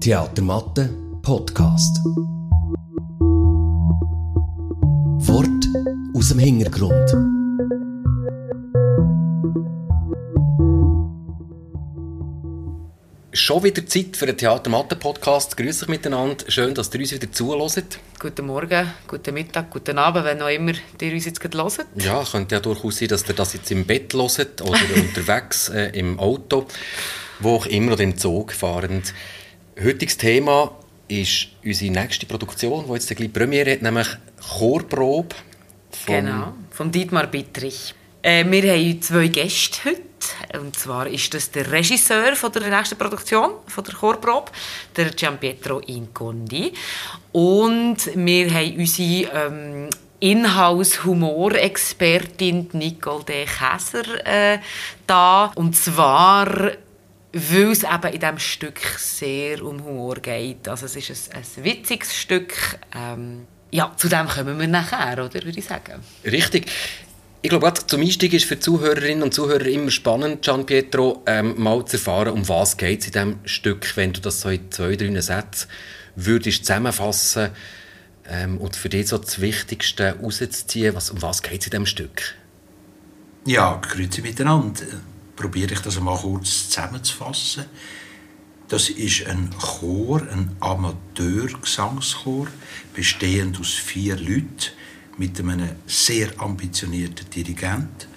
Theatermatte Podcast. Wort aus dem Hintergrund. Schon wieder Zeit für einen Theatermatte-Podcast. Grüß euch miteinander. Schön, dass ihr uns wieder zuhört. Guten Morgen, guten Mittag, guten Abend, wenn auch immer ihr uns jetzt gerade hört. Ja, könnte ja durchaus sein, dass ihr das jetzt im Bett hört oder unterwegs äh, im Auto, wo auch immer oder im Zug fahrend. Heutiges Thema ist unsere nächste Produktion, die jetzt gleich Premiere hat, nämlich Chorprobe. Vom genau, von Dietmar Bittrich. Äh, wir haben zwei Gäste heute. Und zwar ist das der Regisseur von der nächsten Produktion, von der Chorprobe, der Gianpietro Incondi. Und wir haben unsere ähm, Inhouse-Humorexpertin Nicole de Käser äh, da. Und zwar weil es eben in diesem Stück sehr um Humor geht. Also es ist ein, ein witziges Stück. Ähm, ja, zu dem kommen wir nachher, oder, würde ich sagen. Richtig. Ich glaube, zum Einstieg ist für Zuhörerinnen und Zuhörer immer spannend, Gian Pietro, ähm, mal zu erfahren, um was geht es in diesem Stück, wenn du das so in zwei, drei Sätzen würdest zusammenfassen ähm, und für dich so das Wichtigste rauszuziehen, was, um was geht es in diesem Stück? Ja, grüezi miteinander probiere ich das einmal kurz zusammenzufassen. Das ist ein Chor, ein Amateurgesangschor, bestehend aus vier Leuten mit einem sehr ambitionierten Dirigent.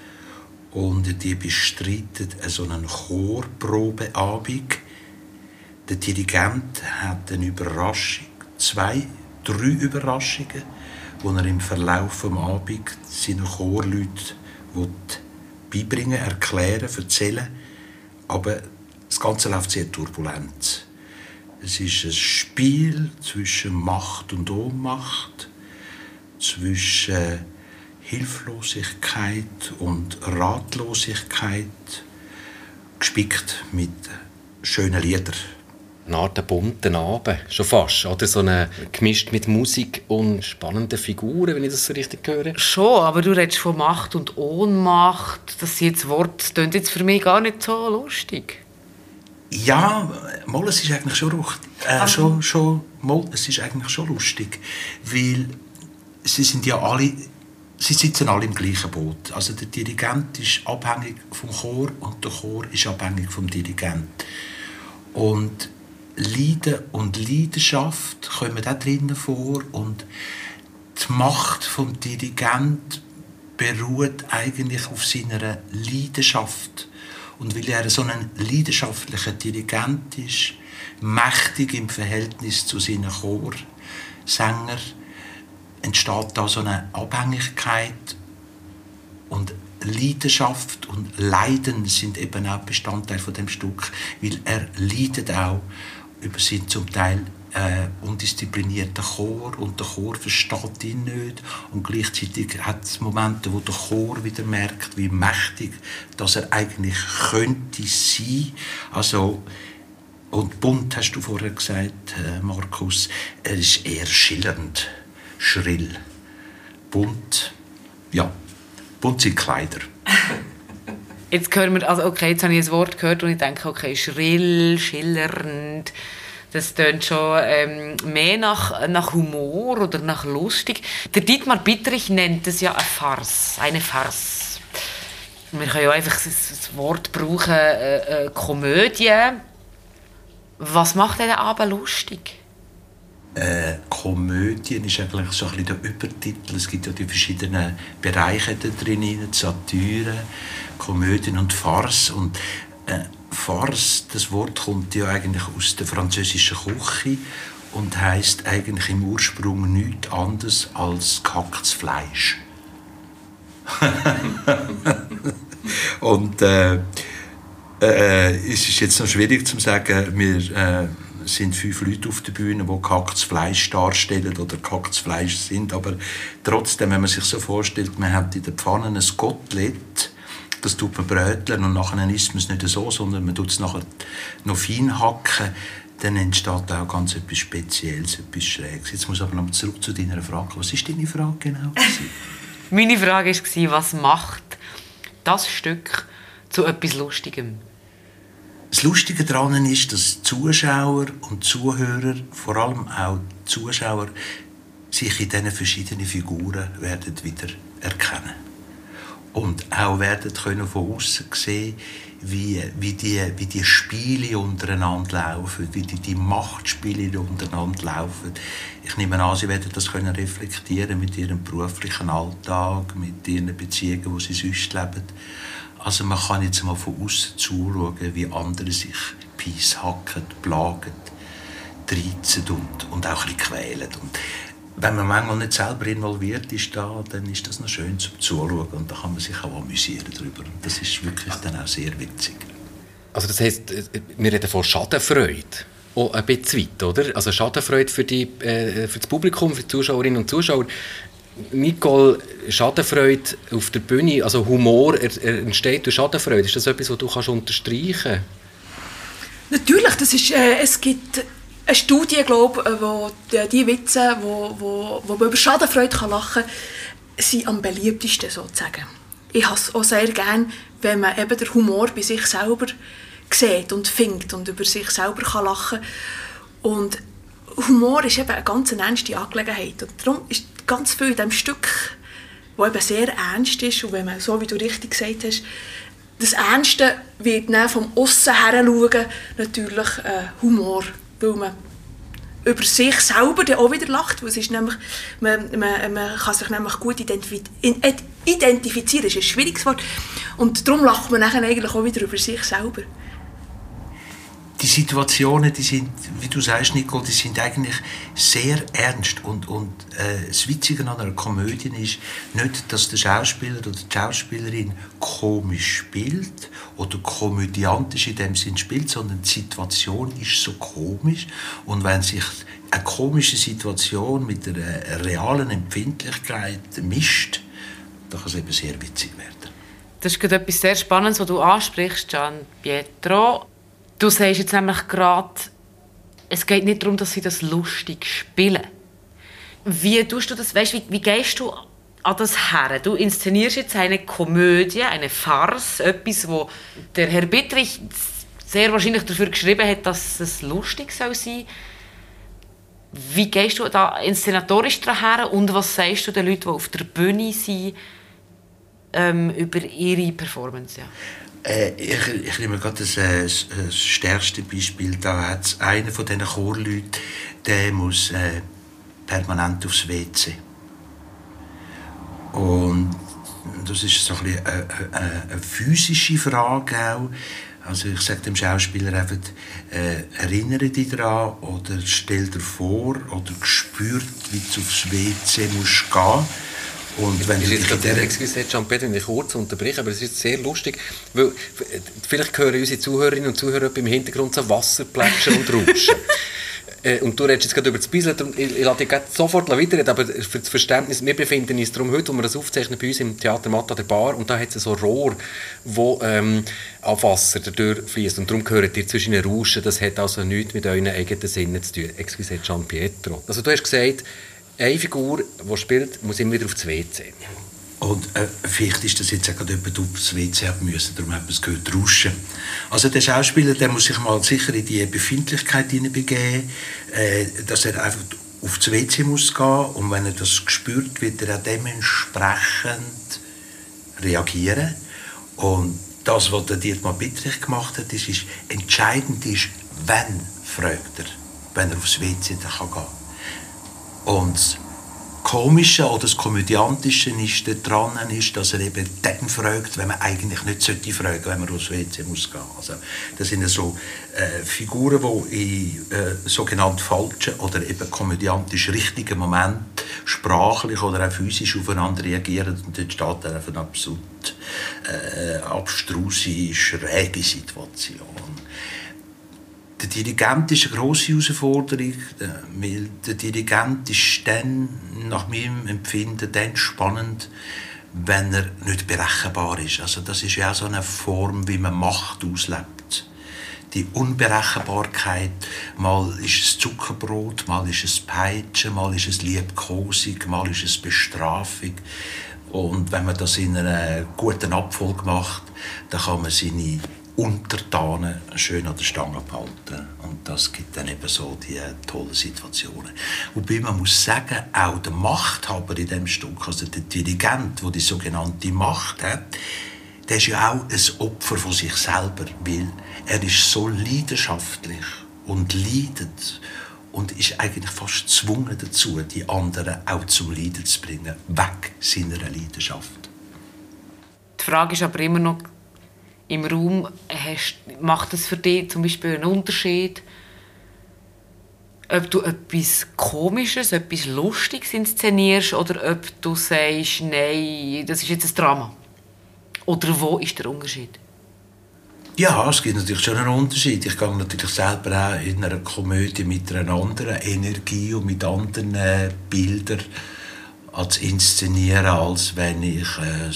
Und die bestreiten so einen Chorprobeabend. Der Dirigent hat eine Überraschung, zwei, drei Überraschungen, die er im Verlauf des Abends seinen Chorleuten beibringen, erklären, erzählen. Aber das Ganze läuft sehr turbulent. Es ist ein Spiel zwischen Macht und Ohnmacht, zwischen Hilflosigkeit und Ratlosigkeit, gespickt mit schönen Liedern eine Art bunten Abend, schon fast. Oder so eine, gemischt mit Musik und spannenden Figuren, wenn ich das so richtig höre. Schon, aber du redest von Macht und Ohnmacht. Das jetzt Wort das klingt jetzt für mich gar nicht so lustig. Ja, mal, es ist eigentlich schon, äh, schon, schon mal, es ist eigentlich schon lustig, weil sie sind ja alle, sie sitzen alle im gleichen Boot. Also der Dirigent ist abhängig vom Chor und der Chor ist abhängig vom Dirigent. Und Leiden und Leidenschaft kommen da drinnen vor und die Macht vom Dirigent beruht eigentlich auf seiner Leidenschaft und weil er so ein leidenschaftlicher Dirigent ist, mächtig im Verhältnis zu seinen Chorsänger, entsteht da so eine Abhängigkeit und Leidenschaft und Leiden sind eben auch Bestandteil von dem Stück, weil er leidet auch über seinen zum Teil äh, undisziplinierten Chor und der Chor versteht ihn nicht und gleichzeitig hat es Momente, wo der Chor wieder merkt, wie mächtig dass er eigentlich könnte sein. Also und bunt hast du vorher gesagt, äh, Markus, er ist eher schillernd, schrill, bunt, ja, bunt sind Kleider. Jetzt hören wir, also okay, jetzt habe ich ein Wort gehört und ich denke, okay, schrill, schillernd, das tönt schon ähm, mehr nach, nach Humor oder nach lustig. Der Dietmar Bittrich nennt es ja eine Farce, eine Farce. Wir können ja einfach das, Wort brauchen, äh, äh, Komödie. Was macht diesen Abend lustig? Äh, Komödien ist eigentlich so ein bisschen der Übertitel. Es gibt ja die verschiedenen Bereiche da drin, Satire, Komödien und Farce. Und äh, Farce, das Wort kommt ja eigentlich aus der französischen Küche und heißt eigentlich im Ursprung nichts anderes als gehacktes Fleisch. und äh, äh, es ist jetzt noch schwierig zu sagen, wir äh, sind fünf Leute auf der Bühne, die gehacktes Fleisch darstellen oder gehacktes Fleisch sind, aber trotzdem, wenn man sich so vorstellt, man hat in der Pfanne ein Kotelett, das tut man bröteln und nachher isst man es nicht so, sondern man tut es nachher noch fein hacken. Dann entsteht auch ganz etwas Spezielles, etwas Schräges. Jetzt muss ich aber noch zurück zu deiner Frage. Was ist deine Frage genau? Meine Frage war, was macht das Stück zu etwas Lustigem? Das Lustige daran ist, dass Zuschauer und Zuhörer, vor allem auch Zuschauer, sich in diesen verschiedenen Figuren werden wieder erkennen und auch werden können von außen sehen, wie, wie, die, wie die Spiele untereinander laufen, wie die, die Machtspiele untereinander laufen. Ich nehme an, Sie werden das können reflektieren mit Ihrem beruflichen Alltag, mit Ihren Beziehungen, die Sie sonst leben. Also man kann jetzt mal von außen zuschauen, wie andere sich Peace hacken, plagen, treizen und, und auch ein bisschen quälen. Und wenn man manchmal nicht selber involviert ist, da, dann ist das noch schön zum Zuschauen und da kann man sich auch amüsieren darüber. Und das ist wirklich dann auch sehr witzig. Also das heisst, äh, wir reden von Schadenfreude. Auch ein bisschen weit, oder? Also Schadenfreude für, die, äh, für das Publikum, für die Zuschauerinnen und Zuschauer. Nicole, Schadenfreude auf der Bühne, also Humor entsteht durch Schadenfreude. Ist das etwas, was du kannst unterstreichen? Natürlich, das ist, äh, es gibt eine Studie, glaube ich, wo die, die Witze, wo, wo, wo man über Schadenfreude kann lachen kann, sind am beliebtesten sozusagen. Ich habe es auch sehr gerne, wenn man eben den Humor bei sich selber sieht und findet und über sich selber kann lachen kann. Und Humor ist eben eine ganz ernste Angelegenheit. Und darum ist ganz viel in diesem Stück, das eben sehr ernst ist, und wenn man, so wie du richtig gesagt hast, das Ernste wird dann vom Aussen her schauen, natürlich äh, Humor, weil man über sich selber dann auch wieder lacht, weil es ist nämlich, man, man, man kann sich nämlich gut identifizieren, identifizieren ist ein schwieriges Wort, und darum lacht man dann eigentlich auch wieder über sich selber die Situationen, die sind, wie du sagst, Nicole, die sind eigentlich sehr ernst. Und, und äh, das Witzige an einer Komödie ist nicht, dass der Schauspieler oder die Schauspielerin komisch spielt oder komödiantisch in dem Sinn spielt, sondern die Situation ist so komisch. Und wenn sich eine komische Situation mit einer realen Empfindlichkeit mischt, dann kann es eben sehr witzig werden. Das ist gerade etwas sehr Spannendes, was du ansprichst, Gian Pietro. Du sagst jetzt nämlich gerade, es geht nicht darum, dass sie das lustig spielen. Wie tust du das? Weißt, wie, wie gehst du an das her? Du inszenierst jetzt eine Komödie, eine Farce, etwas, wo der Herr Bittrich sehr wahrscheinlich dafür geschrieben hat, dass es lustig soll sein. Wie gehst du da inszenatorisch daher und was sagst du den Leuten, die auf der Bühne sind, ähm, über ihre Performance? Ja? Äh, ich, ich nehme gerade das, äh, das, das stärkste Beispiel. Da hat einer von diesen Chorleuten, der muss äh, permanent aufs WC. Und das ist so ein eine, eine, eine physische Frage auch. Also ich sage dem Schauspieler einfach, äh, erinnere dich daran oder stell dir vor oder spürt, wie du aufs WC musst gehen und wenn ich jetzt gerade excuse, Jean-Pierre, wenn ich kurz unterbreche, aber es ist sehr lustig, weil vielleicht hören unsere Zuhörerinnen und Zuhörer im Hintergrund so Wasserplätschen und Rauschen. Äh, und du redest jetzt gerade über das Bislet, ich, ich lasse dich sofort weiterreden, aber für das Verständnis, wir befinden uns darum heute, wo wir das aufzeichnen, bei uns im Theater Matta der Bar, und da hat es so Rohr, wo ähm, auf Wasser dadurch fließt und darum gehört ihr zwischen den Rauschen, das hat also nichts mit euren eigenen Sinnen zu tun. Excuse, Gian Pietro. Also du hast gesagt, eine Figur, die spielt, muss immer wieder aufs WC. Und äh, vielleicht ist das jetzt auch gerade jemand aufs WC haben müssen, darum hat man es gehört, rauschen. Also der Schauspieler, der muss sich mal sicher in die Befindlichkeit hineinbegeben, äh, dass er einfach aufs WC muss gehen und wenn er das spürt, wird er auch dementsprechend reagieren. Und das, was der Dietmar Bittrich gemacht hat, ist, ist entscheidend ist, wenn fragt er, wenn er aufs WC gehen kann. Und das Komische oder das Komödiantische ist daran, ist, dass er eben dann fragt, wenn man eigentlich nicht sollte fragen, wenn man aufs WC muss gehen. Also, das sind so äh, Figuren, die in äh, sogenannt falschen oder eben komödiantisch richtigen Momenten sprachlich oder auch physisch aufeinander reagieren und dann steht dann eine absolut äh, abstruse, schräge Situation. Der Dirigent ist eine grosse Herausforderung, äh, weil der Dirigent ist dann, nach meinem Empfinden, dann spannend, wenn er nicht berechenbar ist. Also das ist ja auch so eine Form, wie man Macht auslebt. Die Unberechenbarkeit, mal ist es Zuckerbrot, mal ist es Peitschen, mal ist es Liebkosung, mal ist es Bestrafung. Und wenn man das in einer guten Abfolge macht, dann kann man seine Untertanen schön an der Stange behalten. Und das gibt dann eben so die tollen Situationen. Wobei man muss sagen, auch der Machthaber in dem Stück, also der Dirigent, der die sogenannte Macht hat, der ist ja auch ein Opfer von sich selber, weil er ist so leidenschaftlich und leidet und ist eigentlich fast gezwungen dazu, die anderen auch zum Leiden zu bringen, weg seiner Leidenschaft. Die Frage ist aber immer noch im Raum, hast, macht es für dich zum Beispiel einen Unterschied, ob du etwas Komisches, etwas Lustiges inszenierst oder ob du sagst, nein, das ist jetzt ein Drama? Oder wo ist der Unterschied? Ja, es gibt natürlich schon einen Unterschied. Ich gehe natürlich selber auch in einer Komödie mit einer anderen Energie und mit anderen äh, Bildern als inszenieren, als wenn ich ein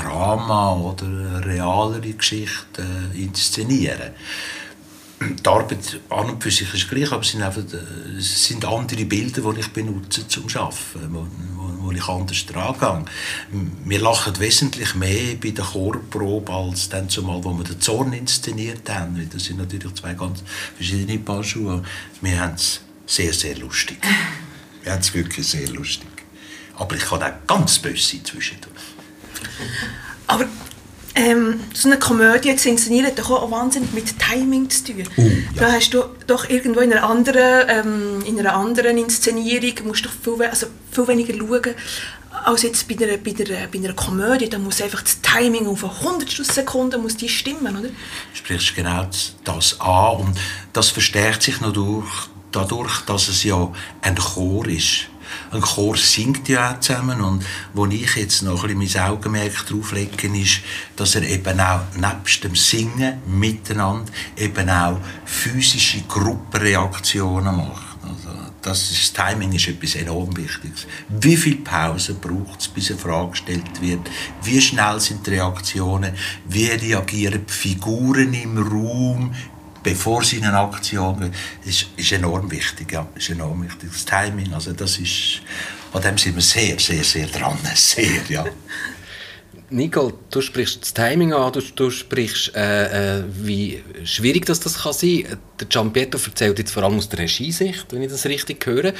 Drama oder realere Geschichte äh, inszeniere die Arbeit an und für sich ist gleich, aber es sind, einfach, äh, es sind andere Bilder, die ich benutze zum Arbeiten, wo, wo, wo ich anders dran. Wir lachen wesentlich mehr bei der Chorprobe als dann zumal, wo wir den Zorn inszeniert haben. Das sind natürlich zwei ganz verschiedene Paar Schuhe. Wir haben es sehr, sehr lustig. Wir haben es wirklich sehr lustig. Aber ich kann auch ganz böse sein zwischendurch. Aber ähm, so eine Komödie zu inszenieren hat doch auch wahnsinnig mit Timing zu tun. Uh, ja. Da hast du doch irgendwo in einer anderen, ähm, in einer anderen Inszenierung musst du viel, also viel weniger schauen als jetzt bei einer, bei, einer, bei einer Komödie. Da muss einfach das Timing auf eine Hundertstel Sekunde muss die stimmen, oder? Du sprichst genau das an und das verstärkt sich noch durch, dadurch, dass es ja ein Chor ist ein Chor singt ja auch zusammen und wo ich jetzt noch ein bisschen mein Augenmerk drauf lege, ist, dass er eben auch nebst dem Singen miteinander eben auch physische Gruppenreaktionen macht. Also das, ist, das Timing ist etwas enorm Wichtiges. Wie viel Pause braucht es, bis eine Frage gestellt wird? Wie schnell sind die Reaktionen? Wie reagieren die Figuren im Raum? Bevor sie in eine Aktion gehen, ist, ist enorm wichtig. Ja, ist enorm wichtig. Das Timing, also das ist, an dem sind wir sehr, sehr, sehr dran. Sehr, ja. Nicole, du sprichst das Timing an, du, du sprichst, äh, äh, wie schwierig das, das kann sein kann. Der Giampietro erzählt jetzt vor allem aus der Regiesicht, wenn ich das richtig höre.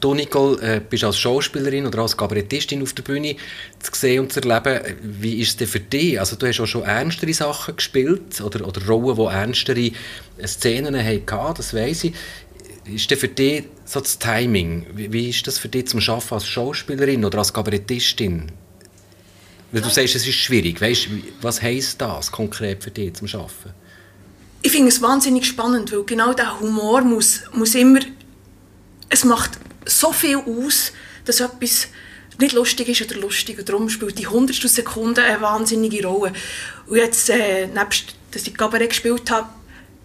Du, Nicole, äh, bist als Schauspielerin oder als Kabarettistin auf der Bühne zu sehen und zu erleben. Wie ist es denn für dich? Also, du hast auch schon ernstere Sachen gespielt oder, oder Rollen, die ernstere Szenen hatten, das weiss ich. Ist denn für dich so das Timing, wie, wie ist das für dich zum Arbeiten als Schauspielerin oder als Kabarettistin? Weil du sagst, es ist schwierig. Weißt, was heisst das konkret für dich zum Arbeiten? Ich finde es wahnsinnig spannend, weil genau der Humor muss, muss immer... Es macht so viel aus, dass etwas nicht lustig ist oder lustig. Und darum spielt die hundertstel Sekunde eine wahnsinnige Rolle. Und jetzt, äh, nebst, dass ich Cabaret gespielt habe,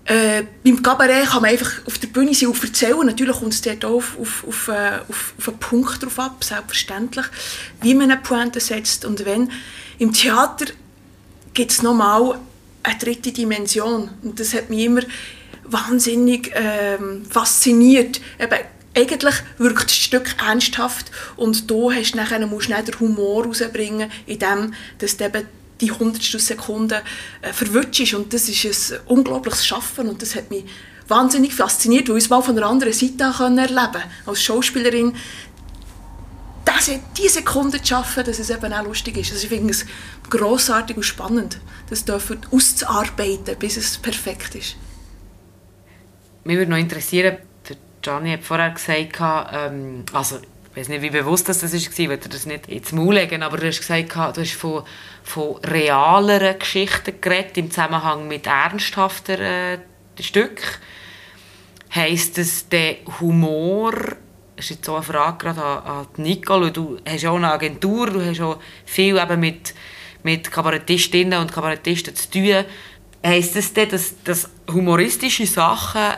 äh, beim Cabaret kann man einfach auf der Bühne sein und erzählen. Natürlich kommt es dort auch auf, auf, auf, äh, auf, auf einen Punkt drauf ab, selbstverständlich, wie man eine Pointe setzt und wenn. Im Theater gibt es nochmal eine dritte Dimension und das hat mich immer wahnsinnig ähm, fasziniert. Eben, eigentlich wirkt das Stück ernsthaft und da hast du nachher, musst du den Humor rausbringen, indem du eben die hundertstel Sekunde äh, verwünscht Und das ist ein unglaubliches Schaffen und das hat mich wahnsinnig fasziniert, weil ich es mal von einer anderen Seite erleben konnte. Als Schauspielerin das, die Sekunde zu schaffen, dass es eben auch lustig ist. Also ich finde es grossartig und spannend, das dürfen auszuarbeiten, bis es perfekt ist. Mich würde noch interessieren, Gianni hat vorher gesagt, ähm, also ich weiß nicht, wie bewusst das war, ich will das nicht ins Maul legen, aber du hast gesagt, du hast von, von realeren Geschichten geredet im Zusammenhang mit ernsthafteren äh, Stücken. Heisst das, der Humor, das ist jetzt so eine Frage gerade an, an Nicole, du hast ja auch eine Agentur, du hast auch viel eben mit, mit Kabarettistinnen und Kabarettisten zu tun. Heisst das denn, dass, dass humoristische Sachen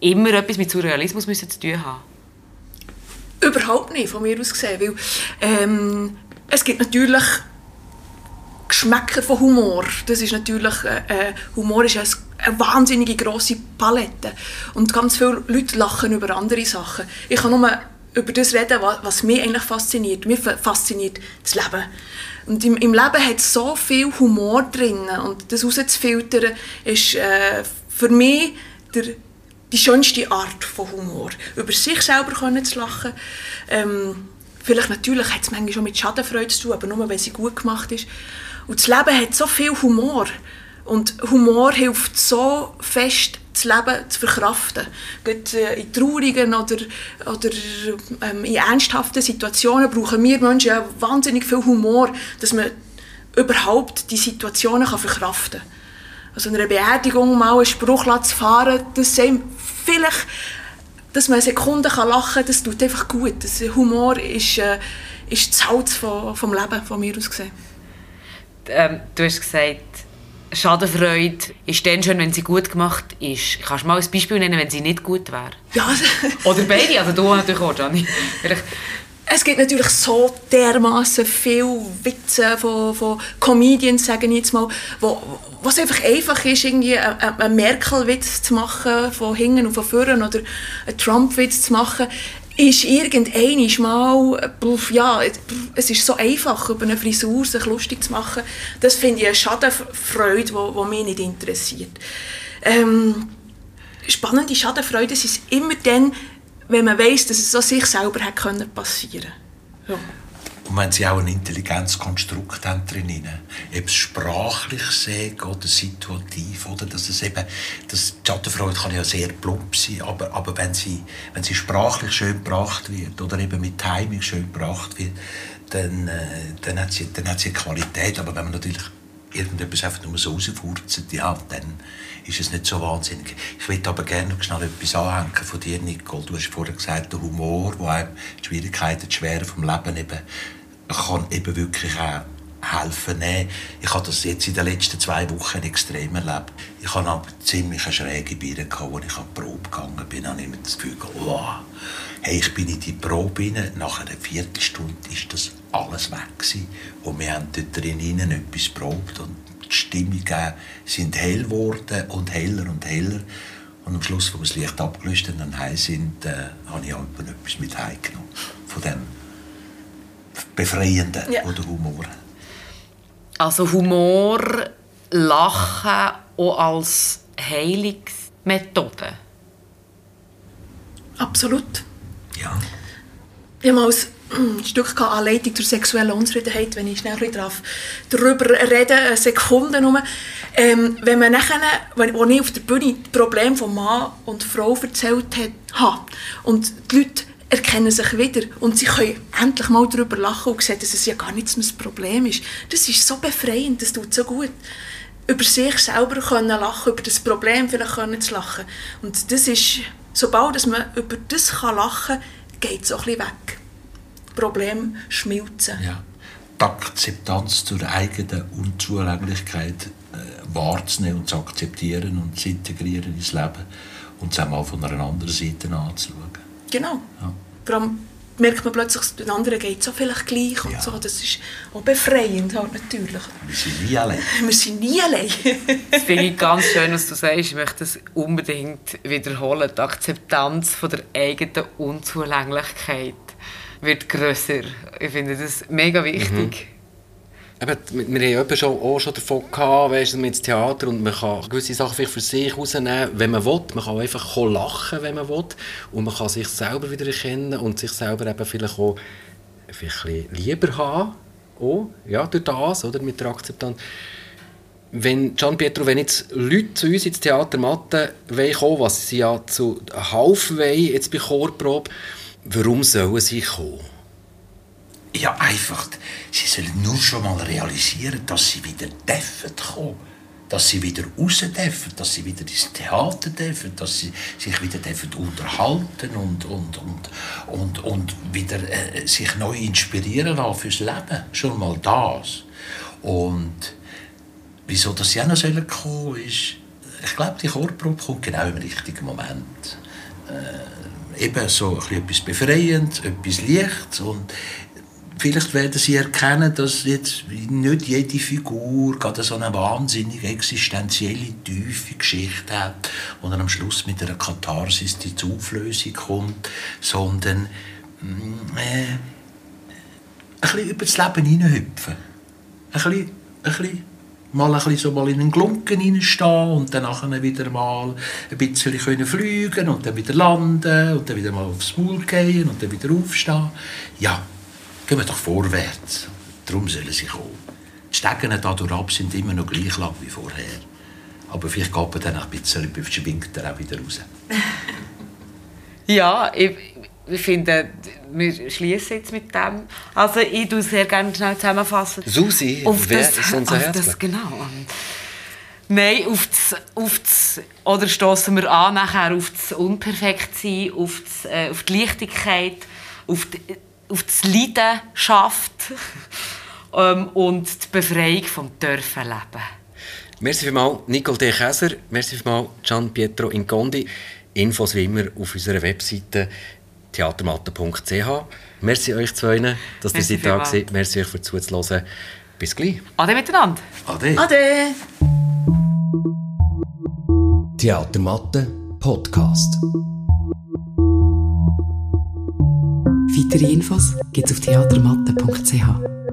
immer etwas mit Surrealismus müssen zu tun haben Überhaupt nicht, von mir aus gesehen. Weil, ähm, es gibt natürlich Geschmäcker von Humor. Das ist natürlich, äh, äh Humor ist eine, eine wahnsinnige grosse Palette. Und ganz viele Leute lachen über andere Sachen. Ich kann nur über das reden, was, mich eigentlich fasziniert. Mich fasziniert das Leben. Und im, im Leben hat so viel Humor drin und das rauszufiltern ist äh, für mich der, die schönste Art von Humor. Über sich selber können zu lachen. Ähm, vielleicht natürlich hat es manchmal schon mit Schadenfreude zu tun, aber nur, wenn sie gut gemacht ist. Und das Leben hat so viel Humor. Und Humor hilft so fest, das Leben zu verkraften. Gerade äh, in traurigen oder, oder ähm, in ernsthaften Situationen brauchen wir Menschen ja wahnsinnig viel Humor, dass man überhaupt die Situationen kann verkraften kann. Also eine Beerdigung mal einen Spruch zu fahren, das sind vielleicht, dass man eine Sekunde kann lachen kann, das tut einfach gut. Das Humor ist, äh, ist das Salz vom, vom Leben, von mir aus gesehen. Ähm, du hast gesagt, Schadenfreude ist dann schön, wenn sie gut gemacht ist. Kannst du mal ein Beispiel nennen, wenn sie nicht gut wäre? Ja. Oder beide, also du natürlich auch, Gianni. Es gibt natürlich so dermaßen viele Witze von, von Comedians, sage ich jetzt mal, wo, was einfach einfach ist, irgendwie einen Merkel-Witz zu machen, von hinten und von vorne, oder einen Trump-Witz zu machen ist irgendein mal, ja, es ist so einfach, über eine Frisur sich lustig zu machen. Das finde ich eine Schadenfreude, die mich nicht interessiert. Ähm, spannende Schadenfreude ist immer dann, wenn man weiß, dass es so sich selber passieren können. Ja. Und wenn sie auch ein intelligentes Konstrukt haben drin, ob sprachlich sagen oder situativ, oder dass es eben, das Schattenfreude kann ja sehr plump sein, aber, aber wenn, sie, wenn sie sprachlich schön gebracht wird oder eben mit Timing schön gebracht wird, dann, äh, dann, hat sie, dann hat sie Qualität. Aber wenn man natürlich irgendetwas einfach nur so rausfurzt, ja, dann ist es nicht so wahnsinnig. Ich würde aber gerne noch schnell etwas anhängen von dir, Nicole. Du hast vorher gesagt, der Humor, wo einem die Schwierigkeiten, die Schwere vom Leben eben kann eben wirklich auch helfen. Nee, ich habe das jetzt in den letzten zwei Wochen extrem erlebt. Ich habe aber ziemlich eine schräge gehabt, als ich an die Probe gegangen bin. Ich habe immer das Gefühl, oh, hey, ich bin in die Probe rein. Nach einer Viertelstunde ist das alles weg gewesen. Und wir haben dort drinnen etwas probt und die Stimmungen sind hell geworden und heller und heller. Und am Schluss, wo wir das Licht abgelöst haben und heim sind, äh, habe ich auch etwas mit heimgenommen. Von dem Befreienden, ja. oder Humor Also Humor, Lachen auch als Heilungsmethode? Absolut. Ja. Ich habe mal ein Stück Anleitung zur sexuellen Unzufriedenheit, wenn ich schnell darüber reden, eine Sekunde nur. Ähm, wenn man nachher, wenn, als ich auf der Bühne das Problem von Mann und Frau erzählt habe und die Leute erkennen sich wieder und sie können endlich mal darüber lachen und sehen, dass es ja gar nicht das Problem ist. Das ist so befreiend, das tut so gut. Über sich selber können lachen, über das Problem vielleicht können zu lachen. Und das ist, sobald man über das kann lachen kann, geht es auch ein bisschen weg. Problem schmilzen. Ja. Die Akzeptanz zur eigenen Unzulänglichkeit äh, wahrzunehmen und zu akzeptieren und zu integrieren ins Leben und es auch mal von einer anderen Seite anzuschauen. Genau. Ja. Vor allem merkt man plötzlich, den anderen geht so vielleicht gleich und ja. so. Das ist auch befreiend halt natürlich. Wir sind nie allein. Wir sind nie allein. das finde ich ganz schön, was du sagst. Ich möchte das unbedingt wiederholen. Die Akzeptanz von der eigenen Unzulänglichkeit wird grösser. Ich finde das mega wichtig. Mhm. Eben, wir haben schon, auch schon davon gehabt, weißt, man ins Theater und man kann gewisse Sachen für sich rausnehmen, wenn man will. Man kann einfach lachen, wenn man will. Und man kann sich selber wieder erkennen und sich selber eben vielleicht auch vielleicht lieber haben. Auch, ja, durch das, oder, mit der Akzeptanz. Wenn, Gian Pietro, wenn jetzt Leute zu uns ins Theater Mathe kommen, was sie ja zu Half wollen, jetzt bei Chorprobe, warum sollen sie kommen? Ja, einfach, sie sollen nur schon mal realisieren, dass sie wieder dürfen kommen. Dass sie wieder raus dürfen, dass sie wieder ins Theater dürfen, dass sie sich wieder dürfen unterhalten und, und, und, und, und wieder äh, sich neu inspirieren lassen fürs Leben. Schon mal das. Und wieso dass sie auch noch kommen sollen, ist, ich glaube, die Chorprobe kommt genau im richtigen Moment. Äh, eben so etwas Befreiendes, etwas Lichts und Vielleicht werden Sie erkennen, dass jetzt nicht jede Figur gerade so eine wahnsinnig existenzielle, tiefe Geschichte hat, und dann am Schluss mit einer Katharsis die Zuflösung kommt, sondern mm, äh, ein bisschen über das Leben hineinhüpfen. Ein bisschen, ein bisschen, mal ein bisschen so mal in einen Glunken hineinstehen und dann nachher wieder mal ein bisschen können fliegen und dann wieder landen und dann wieder mal aufs Maul gehen und dann wieder aufstehen. Ja, gehen wir doch vorwärts. Darum sollen sie kommen. Die Stegen da durchab sind immer noch gleich lang wie vorher. Aber vielleicht geht man dann ein bisschen, schwingt er auch wieder raus. Ja, ich, ich finde, wir schließen jetzt mit dem. Also ich tue sehr gerne schnell zusammenfassen. Susi, auf wer das, ist unser das, Genau. Nein, auf das, auf das, oder stoßen wir an nachher auf das Unperfektsein, auf, das, äh, auf die Leichtigkeit, auf die, auf das Leidenschaft ähm, und die Befreiung vom Dörfenleben. Merci vielmals Nicole D. Käser, merci vielmals Gian Pietro Incondi. Infos wie immer auf unserer Webseite theatermatte.ch. Merci euch zwei, dass ihr Merci seid da seid. Merci euch für zuzuhören. Bis gleich. Ade miteinander! Ade. Ade! Theatermatte Podcast. Weitere Infos gibt's auf theatermatte.ch.